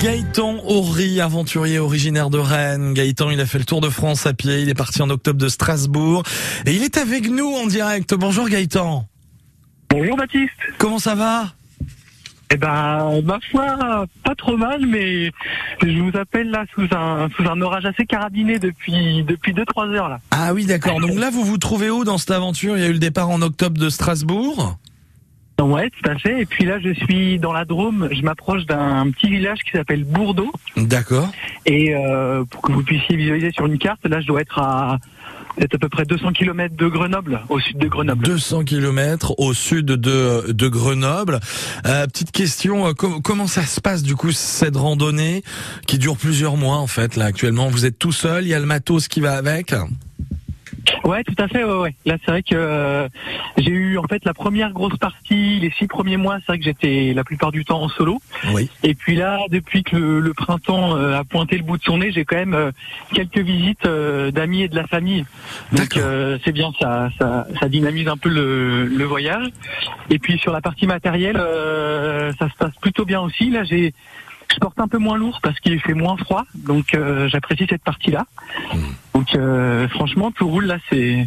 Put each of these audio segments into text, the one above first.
Gaëtan Horry, aventurier originaire de Rennes. Gaëtan, il a fait le tour de France à pied. Il est parti en octobre de Strasbourg. Et il est avec nous en direct. Bonjour Gaëtan. Bonjour Baptiste. Comment ça va? Eh ben, ma foi, pas trop mal, mais je vous appelle là sous un sous un orage assez carabiné depuis depuis deux trois heures là. Ah oui, d'accord. Donc là, vous vous trouvez où dans cette aventure? Il y a eu le départ en octobre de Strasbourg? Ouais, tout à fait. Et puis là, je suis dans la Drôme. Je m'approche d'un petit village qui s'appelle Bourdeau. D'accord. Et euh, pour que vous puissiez visualiser sur une carte, là, je dois être à peut-être à peu près 200 km de Grenoble, au sud de Grenoble. 200 km au sud de, de Grenoble. Euh, petite question, euh, com- comment ça se passe du coup cette randonnée qui dure plusieurs mois en fait là actuellement? Vous êtes tout seul, il y a le matos qui va avec? Ouais, tout à fait. Ouais, ouais. Là, c'est vrai que euh, j'ai eu en fait la première grosse partie, les six premiers mois, c'est vrai que j'étais la plupart du temps en solo. Oui. Et puis là, depuis que le, le printemps euh, a pointé le bout de son nez, j'ai quand même euh, quelques visites euh, d'amis et de la famille. Donc euh, c'est bien, ça, ça, ça dynamise un peu le, le voyage. Et puis sur la partie matérielle, euh, ça se passe plutôt bien aussi. Là, j'ai je porte un peu moins lourd parce qu'il fait moins froid, donc euh, j'apprécie cette partie-là. Donc euh, franchement, tout roule là, c'est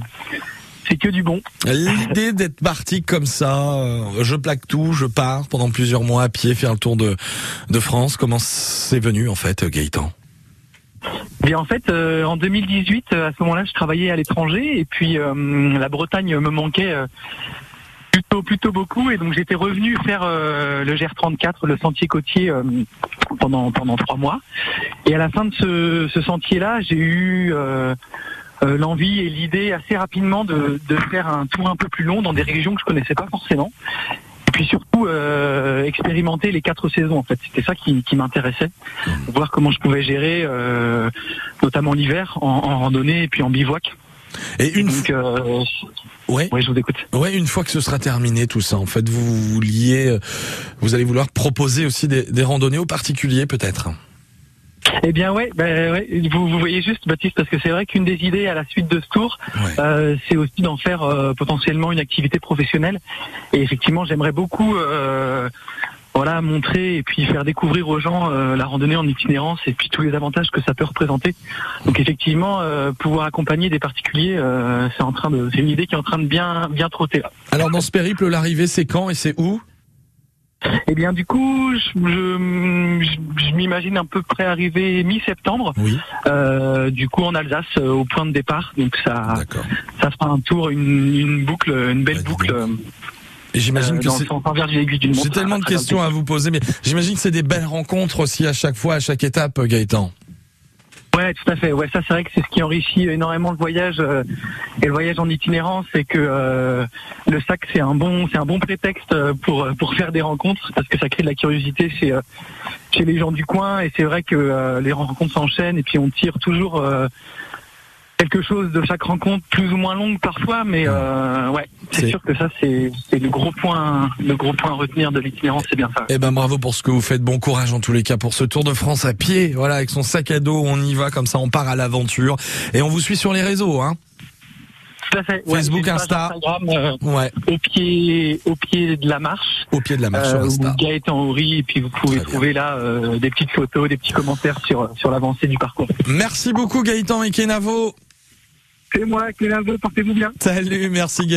c'est que du bon. L'idée d'être parti comme ça, euh, je plaque tout, je pars pendant plusieurs mois à pied faire le tour de, de France, comment c'est venu en fait Gaëtan? Bien en fait, euh, en 2018, euh, à ce moment-là, je travaillais à l'étranger et puis euh, la Bretagne me manquait plutôt plutôt beaucoup et donc j'étais revenu faire euh, le GR34, le sentier côtier euh, pendant pendant trois mois. Et à la fin de ce, ce sentier-là, j'ai eu euh, euh, l'envie et l'idée assez rapidement de, de faire un tour un peu plus long dans des régions que je connaissais pas forcément. Et puis surtout euh, expérimenter les quatre saisons en fait. C'était ça qui, qui m'intéressait, voir comment je pouvais gérer, euh, notamment l'hiver en, en randonnée et puis en bivouac. Et une Donc, euh, ouais, ouais, je vous écoute. ouais, une fois que ce sera terminé tout ça, en fait, vous vouliez, euh, vous allez vouloir proposer aussi des, des randonnées aux particuliers peut-être. Eh bien ouais, ben, ouais, vous, vous voyez juste Baptiste parce que c'est vrai qu'une des idées à la suite de ce tour, Ouais. euh, c'est aussi d'en faire euh, potentiellement une activité professionnelle. Et effectivement, j'aimerais beaucoup euh, voilà montrer et puis faire découvrir aux gens euh, la randonnée en itinérance et puis tous les avantages que ça peut représenter. Donc effectivement, euh, pouvoir accompagner des particuliers, euh, c'est en train de, c'est une idée qui est en train de bien bien trotter là. Alors dans ce périple, l'arrivée c'est quand et c'est où? Eh bien du coup, je, je, je- je m'imagine à peu près arriver mi-septembre. Oui, Euh, du coup en Alsace euh, au point de départ donc ça ça fera un tour une, une boucle une belle boucle Et j'imagine que dans c'est J'ai tellement de questions à vous poser, mais j'imagine que c'est des belles rencontres aussi à chaque fois, à chaque étape, Gaëtan. ouais tout à fait ouais ça c'est vrai que c'est ce qui enrichit énormément le voyage euh, et le voyage en itinérance c'est que euh, le sac c'est un bon c'est un bon prétexte euh, pour euh, pour faire des rencontres parce que ça crée de la curiosité chez euh, chez les gens du coin et c'est vrai que euh, les rencontres s'enchaînent et puis on tire toujours euh, quelque chose de chaque rencontre plus ou moins longue parfois mais euh, ouais C'est- sûr que ça c'est le gros point le gros point à retenir de l'itinérance c'est bien ça Eh ben bravo pour ce que vous faites, bon courage en tous les cas pour ce Tour de France à pied, voilà avec son sac à dos, on y va comme ça, on part à l'aventure et on vous suit sur les réseaux, hein. Tout à fait. Facebook, page Insta. Instagram, euh, Ouais, au pied, au pied de la marche. au pied de la marche Euh, Insta. Gaëtan Horry, et puis vous pouvez trouver là euh, des petites photos, des petits commentaires sur sur l'avancée du parcours. Merci beaucoup Gaëtan et Kenavo. C'est moi, Clénavo, portez-vous bien. Salut, merci Gaëtan.